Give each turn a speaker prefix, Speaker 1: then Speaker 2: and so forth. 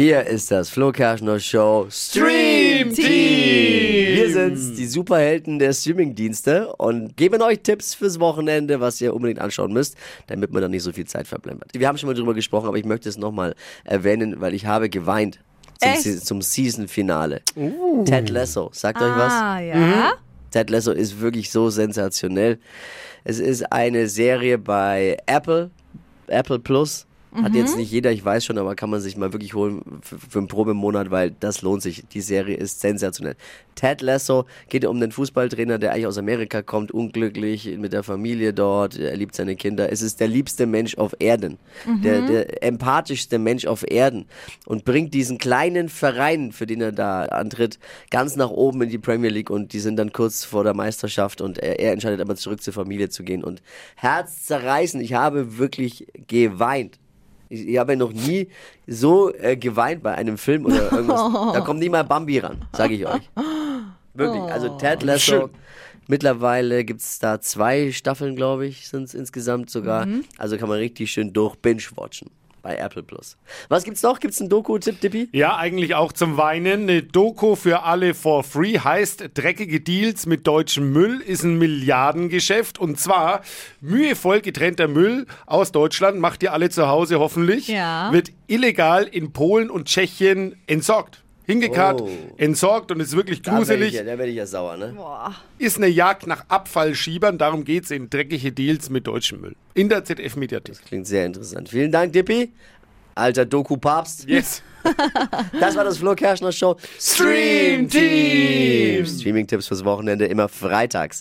Speaker 1: Hier ist das Flo Kerschner Show Stream Team. Wir sind's, die Superhelden der Streamingdienste und geben euch Tipps fürs Wochenende, was ihr unbedingt anschauen müsst, damit man dann nicht so viel Zeit verplempert. Wir haben schon mal drüber gesprochen, aber ich möchte es nochmal erwähnen, weil ich habe geweint zum? Se- zum Season-Finale. Ted Lasso, sagt euch was?
Speaker 2: Ah, ja.
Speaker 1: Ted Lasso ist wirklich so sensationell. Es ist eine Serie bei Apple, Apple Plus. Hat jetzt nicht jeder, ich weiß schon, aber kann man sich mal wirklich holen für, für einen Probemonat, weil das lohnt sich. Die Serie ist sensationell. Ted Lasso geht um den Fußballtrainer, der eigentlich aus Amerika kommt, unglücklich mit der Familie dort, er liebt seine Kinder. Es ist der liebste Mensch auf Erden, der, der empathischste Mensch auf Erden und bringt diesen kleinen Verein, für den er da antritt, ganz nach oben in die Premier League und die sind dann kurz vor der Meisterschaft und er, er entscheidet aber zurück zur Familie zu gehen und herzzerreißen. Ich habe wirklich geweint. Ich, ich habe noch nie so äh, geweint bei einem Film oder irgendwas. Da kommt nie mal Bambi ran, sage ich euch. Wirklich. Also Ted Lasso.
Speaker 3: Schön.
Speaker 1: Mittlerweile gibt es da zwei Staffeln, glaube ich, sind es insgesamt sogar. Also kann man richtig schön durch Binge-watchen bei Apple Plus. Was gibt's noch? Gibt's einen Doku-Tipp, Dippi?
Speaker 3: Ja, eigentlich auch zum Weinen. Eine Doku für alle for free heißt Dreckige Deals mit deutschem Müll ist ein Milliardengeschäft. Und zwar mühevoll getrennter Müll aus Deutschland, macht ihr alle zu Hause hoffentlich,
Speaker 2: Ja.
Speaker 3: wird illegal in Polen und Tschechien entsorgt. Hingekarrt,
Speaker 1: Oh.
Speaker 3: entsorgt und ist wirklich
Speaker 1: Da werde ich,
Speaker 3: gruselig.
Speaker 1: ja, da werd ich ja sauer, ne?
Speaker 2: Boah.
Speaker 3: Ist eine Jagd nach Abfallschiebern, darum geht's in Dreckige Deals mit deutschem Müll. In der ZDF-Mediathek.
Speaker 1: Klingt sehr interessant. Vielen Dank, Dippi. Alter Doku-Papst.
Speaker 3: Yes.
Speaker 1: Das war das Flo Kerschner Show Stream Team. Streaming-Tipps fürs Wochenende immer freitags.